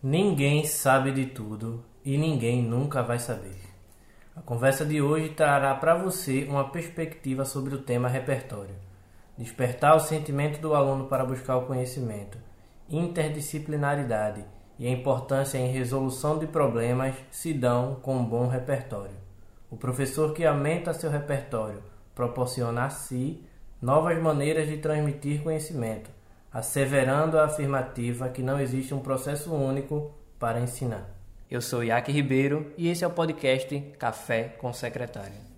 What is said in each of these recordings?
Ninguém sabe de tudo e ninguém nunca vai saber. A conversa de hoje trará para você uma perspectiva sobre o tema repertório. Despertar o sentimento do aluno para buscar o conhecimento, interdisciplinaridade e a importância em resolução de problemas se dão com um bom repertório. O professor que aumenta seu repertório proporciona a si novas maneiras de transmitir conhecimento asseverando a afirmativa que não existe um processo único para ensinar. Eu sou Iaque Ribeiro e esse é o podcast Café com Secretário.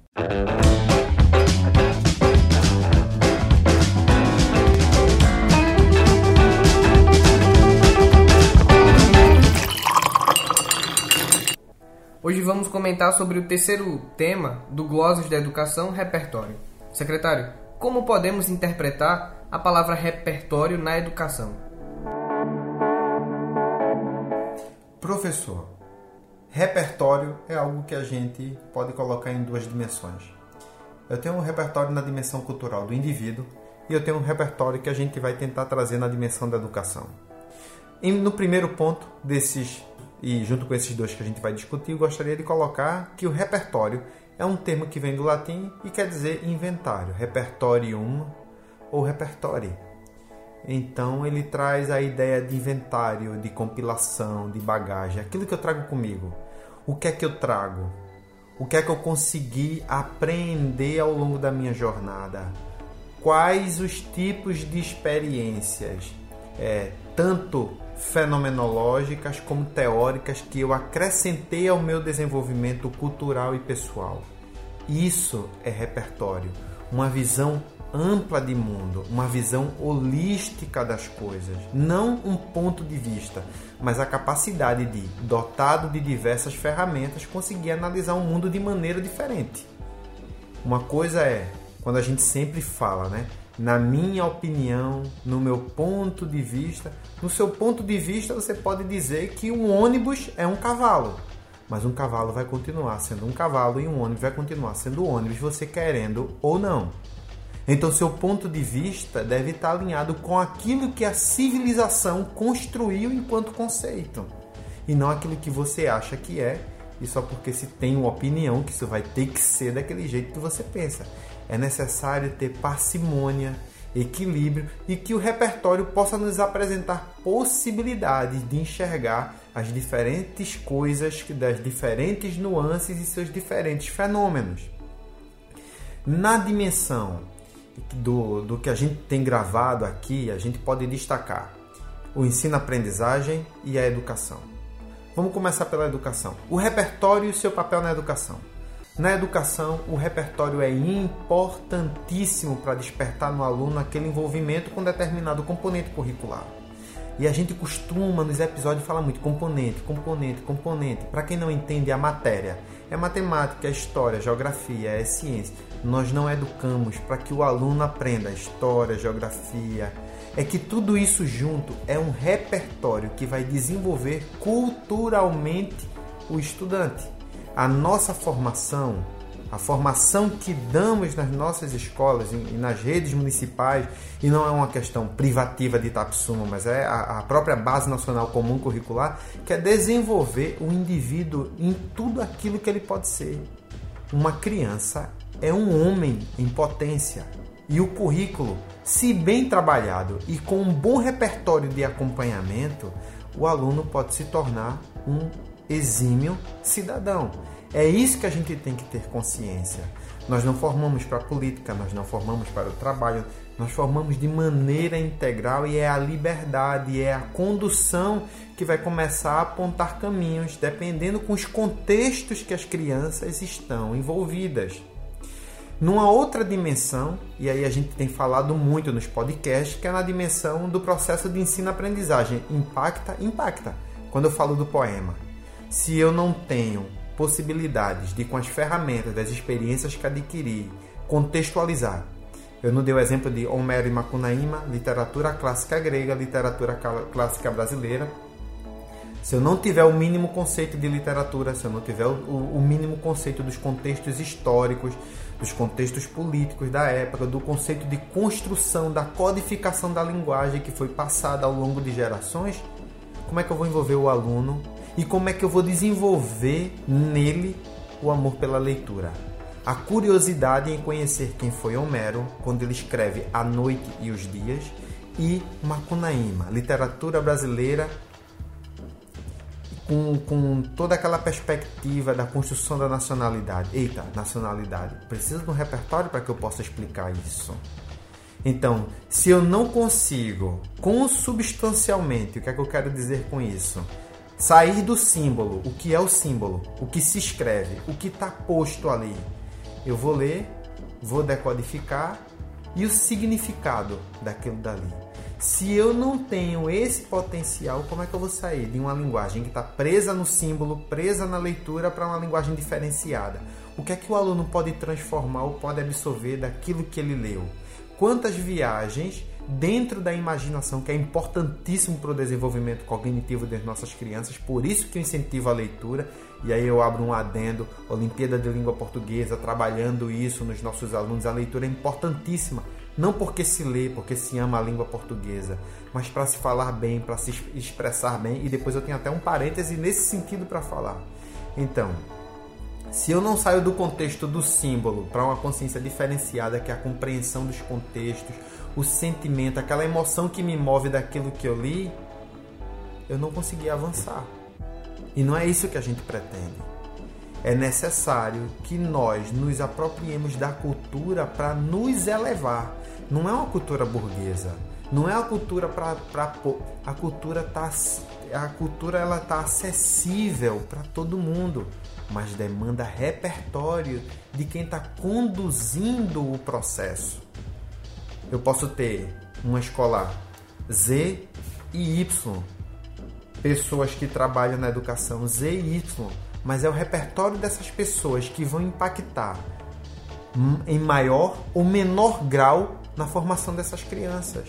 Hoje vamos comentar sobre o terceiro tema do Glossos da Educação, repertório. Secretário, como podemos interpretar a palavra repertório na educação? Professor, repertório é algo que a gente pode colocar em duas dimensões. Eu tenho um repertório na dimensão cultural do indivíduo e eu tenho um repertório que a gente vai tentar trazer na dimensão da educação. E no primeiro ponto desses, e junto com esses dois que a gente vai discutir, eu gostaria de colocar que o repertório é um termo que vem do latim e quer dizer inventário, repertorium ou repertório. Então ele traz a ideia de inventário, de compilação, de bagagem, aquilo que eu trago comigo. O que é que eu trago? O que é que eu consegui aprender ao longo da minha jornada? Quais os tipos de experiências, é, tanto fenomenológicas como teóricas, que eu acrescentei ao meu desenvolvimento cultural e pessoal? Isso é repertório, uma visão ampla de mundo, uma visão holística das coisas, não um ponto de vista, mas a capacidade de, dotado de diversas ferramentas, conseguir analisar o mundo de maneira diferente. Uma coisa é quando a gente sempre fala, né? Na minha opinião, no meu ponto de vista, no seu ponto de vista você pode dizer que um ônibus é um cavalo, mas um cavalo vai continuar sendo um cavalo e um ônibus vai continuar sendo ônibus, você querendo ou não. Então, seu ponto de vista deve estar alinhado com aquilo que a civilização construiu enquanto conceito, e não aquilo que você acha que é, e só porque se tem uma opinião que isso vai ter que ser daquele jeito que você pensa. É necessário ter parcimônia, equilíbrio e que o repertório possa nos apresentar possibilidades de enxergar as diferentes coisas, das diferentes nuances e seus diferentes fenômenos. Na dimensão do, do que a gente tem gravado aqui, a gente pode destacar o ensino-aprendizagem e a educação. Vamos começar pela educação. O repertório e o seu papel na educação. Na educação, o repertório é importantíssimo para despertar no aluno aquele envolvimento com determinado componente curricular. E a gente costuma nos episódios falar muito componente, componente, componente. Para quem não entende a matéria, é matemática, é história, geografia, é ciência. Nós não educamos para que o aluno aprenda história, geografia. É que tudo isso junto é um repertório que vai desenvolver culturalmente o estudante. A nossa formação a formação que damos nas nossas escolas e nas redes municipais, e não é uma questão privativa de Itapsuma, mas é a própria Base Nacional Comum Curricular, que é desenvolver o indivíduo em tudo aquilo que ele pode ser. Uma criança é um homem em potência. E o currículo, se bem trabalhado e com um bom repertório de acompanhamento, o aluno pode se tornar um exímio cidadão. É isso que a gente tem que ter consciência. Nós não formamos para a política, nós não formamos para o trabalho, nós formamos de maneira integral e é a liberdade, é a condução que vai começar a apontar caminhos, dependendo com os contextos que as crianças estão envolvidas. Numa outra dimensão, e aí a gente tem falado muito nos podcasts, que é na dimensão do processo de ensino-aprendizagem. Impacta, impacta. Quando eu falo do poema, se eu não tenho possibilidades de, com as ferramentas das experiências que adquiri, contextualizar. Eu não dei o exemplo de Homero e Macunaíma, literatura clássica grega, literatura clássica brasileira. Se eu não tiver o mínimo conceito de literatura, se eu não tiver o, o mínimo conceito dos contextos históricos, dos contextos políticos da época, do conceito de construção, da codificação da linguagem que foi passada ao longo de gerações, como é que eu vou envolver o aluno e como é que eu vou desenvolver nele o amor pela leitura. A curiosidade em conhecer quem foi Homero quando ele escreve A Noite e os Dias e Macunaíma, literatura brasileira com, com toda aquela perspectiva da construção da nacionalidade. Eita, nacionalidade. Preciso de um repertório para que eu possa explicar isso. Então, se eu não consigo consubstancialmente, o que é que eu quero dizer com isso? Sair do símbolo, o que é o símbolo, o que se escreve, o que está posto ali. Eu vou ler, vou decodificar e o significado daquilo dali. Se eu não tenho esse potencial, como é que eu vou sair de uma linguagem que está presa no símbolo, presa na leitura, para uma linguagem diferenciada? O que é que o aluno pode transformar ou pode absorver daquilo que ele leu? Quantas viagens dentro da imaginação, que é importantíssimo para o desenvolvimento cognitivo das nossas crianças, por isso que eu incentivo a leitura, e aí eu abro um adendo, Olimpíada de Língua Portuguesa, trabalhando isso nos nossos alunos, a leitura é importantíssima, não porque se lê, porque se ama a língua portuguesa, mas para se falar bem, para se expressar bem, e depois eu tenho até um parêntese nesse sentido para falar. Então, se eu não saio do contexto do símbolo para uma consciência diferenciada, que é a compreensão dos contextos, o sentimento, aquela emoção que me move daquilo que eu li, eu não consegui avançar. E não é isso que a gente pretende. É necessário que nós nos apropriemos da cultura para nos elevar. Não é uma cultura burguesa. Não é uma cultura para a cultura tá a cultura ela tá acessível para todo mundo, mas demanda repertório de quem está conduzindo o processo eu posso ter uma escola Z e Y, pessoas que trabalham na educação Z e Y, mas é o repertório dessas pessoas que vão impactar em maior ou menor grau na formação dessas crianças.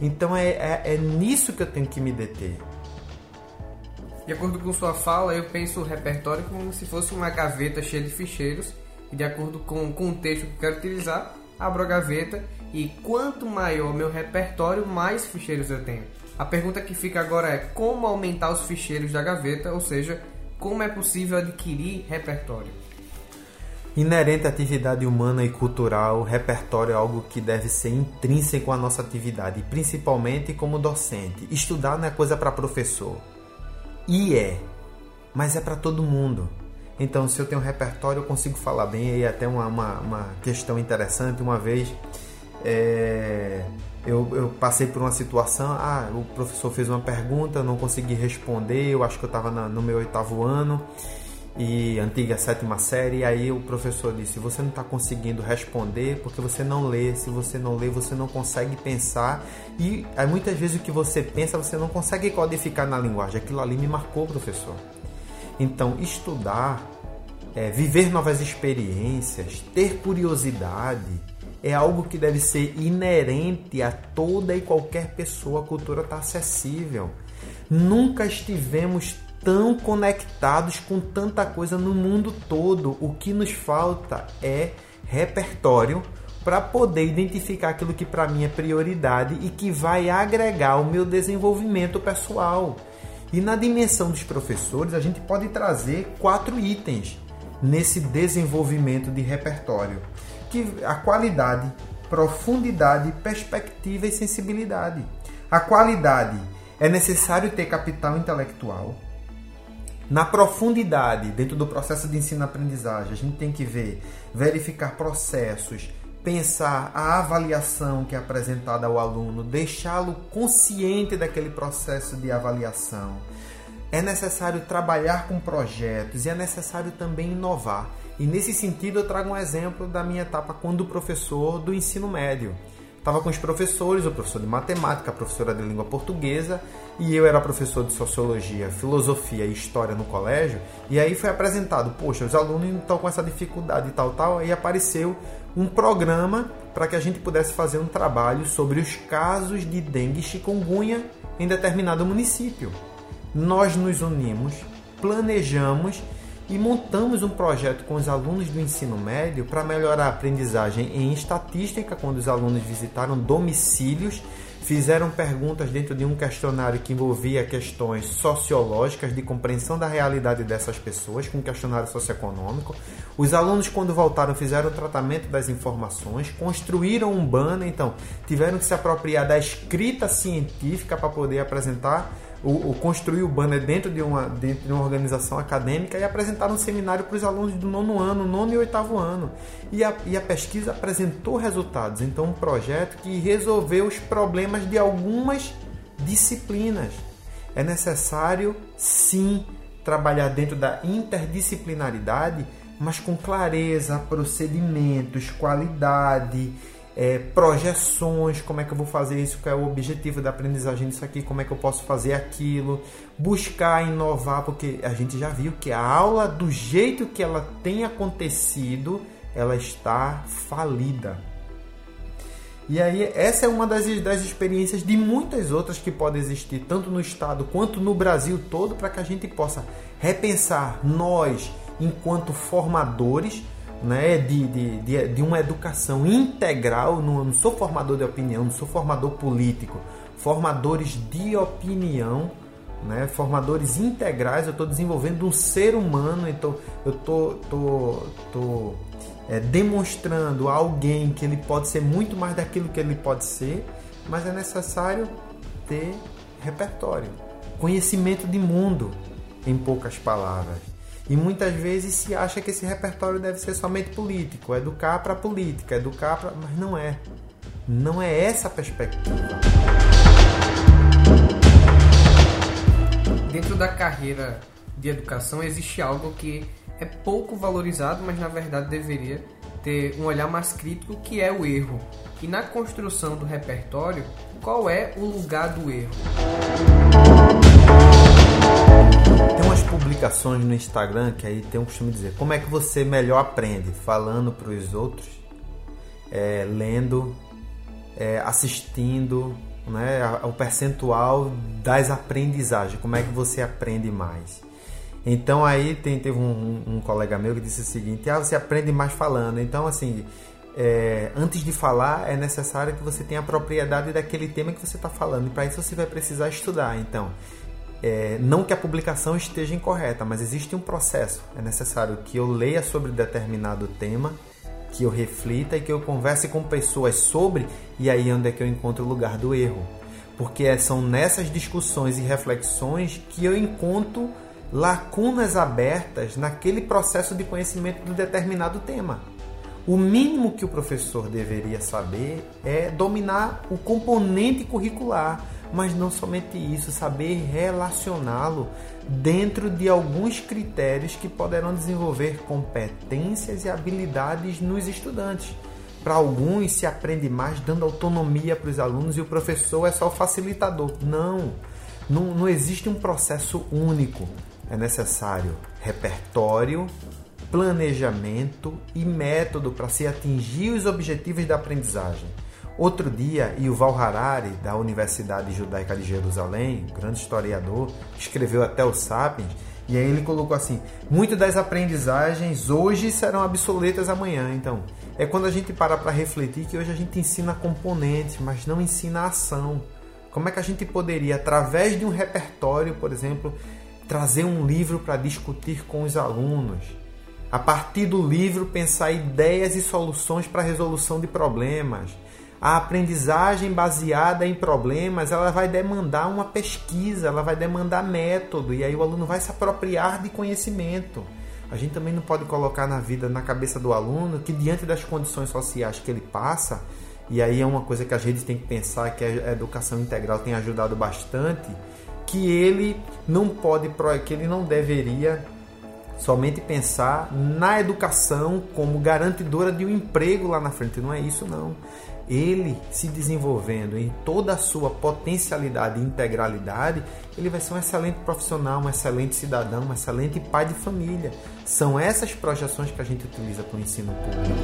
Então é, é, é nisso que eu tenho que me deter. De acordo com sua fala, eu penso o repertório como se fosse uma gaveta cheia de ficheiros, e de acordo com o contexto que eu quero utilizar, abro a gaveta e quanto maior meu repertório, mais ficheiros eu tenho. A pergunta que fica agora é como aumentar os ficheiros da gaveta, ou seja, como é possível adquirir repertório? Inerente à atividade humana e cultural, o repertório é algo que deve ser intrínseco à nossa atividade, principalmente como docente. Estudar não é coisa para professor. E é, mas é para todo mundo. Então, se eu tenho um repertório, eu consigo falar bem. E até uma, uma, uma questão interessante, uma vez é, eu, eu, passei por uma situação, ah, o professor fez uma pergunta, não consegui responder, eu acho que eu estava no meu oitavo ano e antiga sétima série, e aí o professor disse: você não está conseguindo responder porque você não lê. Se você não lê, você não consegue pensar e aí, muitas vezes o que você pensa você não consegue codificar na linguagem. Aquilo ali me marcou, professor. Então, estudar, é, viver novas experiências, ter curiosidade é algo que deve ser inerente a toda e qualquer pessoa. A cultura está acessível. Nunca estivemos tão conectados com tanta coisa no mundo todo. O que nos falta é repertório para poder identificar aquilo que para mim é prioridade e que vai agregar o meu desenvolvimento pessoal. E na dimensão dos professores, a gente pode trazer quatro itens nesse desenvolvimento de repertório que a qualidade, profundidade, perspectiva e sensibilidade. A qualidade é necessário ter capital intelectual. Na profundidade, dentro do processo de ensino-aprendizagem, a gente tem que ver, verificar processos, pensar a avaliação que é apresentada ao aluno, deixá-lo consciente daquele processo de avaliação. É necessário trabalhar com projetos e é necessário também inovar. E nesse sentido eu trago um exemplo da minha etapa quando professor do ensino médio. Estava com os professores, o professor de matemática, a professora de língua portuguesa, e eu era professor de sociologia, filosofia e história no colégio. E aí foi apresentado, poxa, os alunos estão com essa dificuldade e tal, tal. E apareceu um programa para que a gente pudesse fazer um trabalho sobre os casos de dengue e chikungunya em determinado município. Nós nos unimos, planejamos e montamos um projeto com os alunos do ensino médio para melhorar a aprendizagem em estatística, quando os alunos visitaram domicílios fizeram perguntas dentro de um questionário que envolvia questões sociológicas de compreensão da realidade dessas pessoas, com um questionário socioeconômico. Os alunos, quando voltaram, fizeram o tratamento das informações, construíram um banner, então tiveram que se apropriar da escrita científica para poder apresentar o, o, construir o banner dentro de, uma, dentro de uma organização acadêmica e apresentar um seminário para os alunos do nono ano, nono e oitavo ano. E a, e a pesquisa apresentou resultados. Então, um projeto que resolveu os problemas de algumas disciplinas. É necessário, sim, trabalhar dentro da interdisciplinaridade, mas com clareza, procedimentos, qualidade é, projeções, como é que eu vou fazer isso, qual é o objetivo da aprendizagem disso aqui, como é que eu posso fazer aquilo, buscar inovar, porque a gente já viu que a aula, do jeito que ela tem acontecido, ela está falida. E aí, essa é uma das, das experiências de muitas outras que podem existir, tanto no Estado quanto no Brasil todo, para que a gente possa repensar nós, enquanto formadores, né, de, de, de, uma educação integral. Não, não sou formador de opinião, não sou formador político. Formadores de opinião, né, formadores integrais. Eu estou desenvolvendo um ser humano, então eu estou tô, tô, tô é, demonstrando a alguém que ele pode ser muito mais daquilo que ele pode ser, mas é necessário ter repertório, conhecimento de mundo, em poucas palavras. E muitas vezes se acha que esse repertório deve ser somente político, educar para política, educar para. Mas não é. Não é essa a perspectiva. Dentro da carreira de educação existe algo que é pouco valorizado, mas na verdade deveria ter um olhar mais crítico, que é o erro. E na construção do repertório, qual é o lugar do erro? Tem umas publicações no Instagram que aí tem um costume de dizer como é que você melhor aprende? Falando para os outros, é, lendo, é, assistindo, né, o percentual das aprendizagens, como é que você aprende mais. Então aí tem, teve um, um, colega meu que disse o seguinte, ah, você aprende mais falando. Então assim, é, antes de falar é necessário que você tenha a propriedade daquele tema que você está falando. E para isso você vai precisar estudar. Então, é, não que a publicação esteja incorreta, mas existe um processo. É necessário que eu leia sobre determinado tema, que eu reflita e que eu converse com pessoas sobre, e aí é onde é que eu encontro o lugar do erro. Porque são nessas discussões e reflexões que eu encontro lacunas abertas naquele processo de conhecimento de determinado tema. O mínimo que o professor deveria saber é dominar o componente curricular mas não somente isso, saber relacioná-lo dentro de alguns critérios que poderão desenvolver competências e habilidades nos estudantes. Para alguns se aprende mais dando autonomia para os alunos e o professor é só o facilitador. Não, não, não existe um processo único. É necessário repertório, planejamento e método para se atingir os objetivos da aprendizagem. Outro dia, Yuval Harari, da Universidade Judaica de Jerusalém, grande historiador, escreveu até o Sapiens, e aí ele colocou assim: muitas das aprendizagens hoje serão obsoletas amanhã. Então, é quando a gente para para refletir que hoje a gente ensina componentes, mas não ensina ação. Como é que a gente poderia, através de um repertório, por exemplo, trazer um livro para discutir com os alunos? A partir do livro, pensar ideias e soluções para a resolução de problemas a aprendizagem baseada em problemas, ela vai demandar uma pesquisa, ela vai demandar método, e aí o aluno vai se apropriar de conhecimento. A gente também não pode colocar na vida, na cabeça do aluno, que diante das condições sociais que ele passa, e aí é uma coisa que a gente tem que pensar que a educação integral tem ajudado bastante, que ele não pode, que ele não deveria somente pensar na educação como garantidora de um emprego lá na frente. Não é isso não ele se desenvolvendo em toda a sua potencialidade e integralidade, ele vai ser um excelente profissional, um excelente cidadão, um excelente pai de família. São essas projeções que a gente utiliza para o ensino público.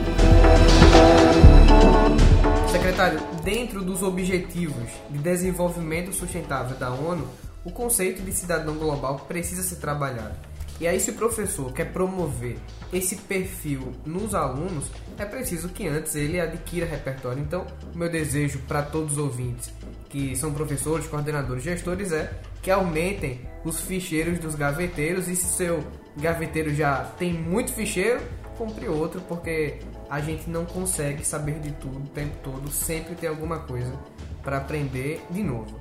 Secretário, dentro dos objetivos de desenvolvimento sustentável da ONU, o conceito de cidadão global precisa ser trabalhado. E aí, se o professor quer promover esse perfil nos alunos, é preciso que antes ele adquira repertório. Então, o meu desejo para todos os ouvintes que são professores, coordenadores, gestores é que aumentem os ficheiros dos gaveteiros e se seu gaveteiro já tem muito ficheiro, compre outro, porque a gente não consegue saber de tudo o tempo todo, sempre tem alguma coisa para aprender de novo.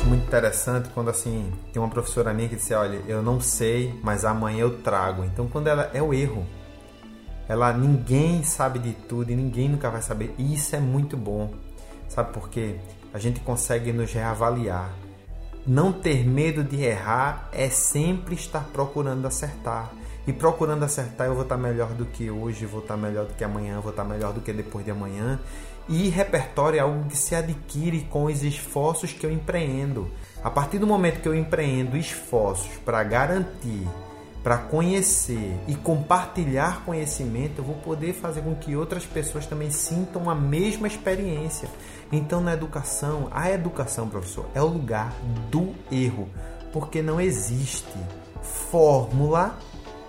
Acho muito interessante quando assim tem uma professora minha que disse, olha, eu não sei, mas amanhã eu trago. Então quando ela é o erro, ela ninguém sabe de tudo e ninguém nunca vai saber. E isso é muito bom, sabe por quê? A gente consegue nos reavaliar. Não ter medo de errar é sempre estar procurando acertar. E procurando acertar, eu vou estar melhor do que hoje, vou estar melhor do que amanhã, vou estar melhor do que depois de amanhã. E repertório é algo que se adquire com os esforços que eu empreendo. A partir do momento que eu empreendo esforços para garantir, para conhecer e compartilhar conhecimento, eu vou poder fazer com que outras pessoas também sintam a mesma experiência. Então, na educação, a educação, professor, é o lugar do erro, porque não existe fórmula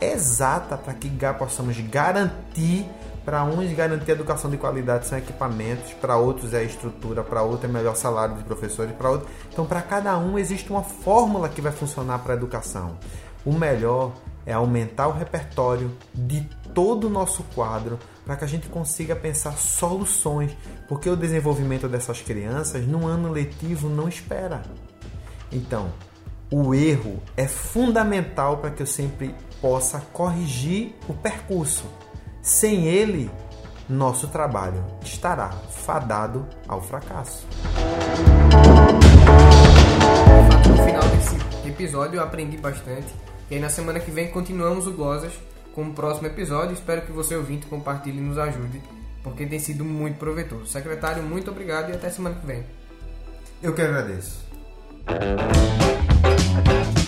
exata para que possamos garantir para uns garantir educação de qualidade são equipamentos, para outros é a estrutura, para outros é melhor salário de professores, para outros. Então, para cada um existe uma fórmula que vai funcionar para a educação. O melhor é aumentar o repertório de todo o nosso quadro para que a gente consiga pensar soluções, porque o desenvolvimento dessas crianças no ano letivo não espera. Então, o erro é fundamental para que eu sempre possa corrigir o percurso. Sem ele, nosso trabalho estará fadado ao fracasso. No final desse episódio eu aprendi bastante. E aí na semana que vem continuamos o Glosas com o próximo episódio. Espero que você ouvinte compartilhe e nos ajude, porque tem sido muito proveitoso. Secretário, muito obrigado e até semana que vem. Eu que agradeço. Bye.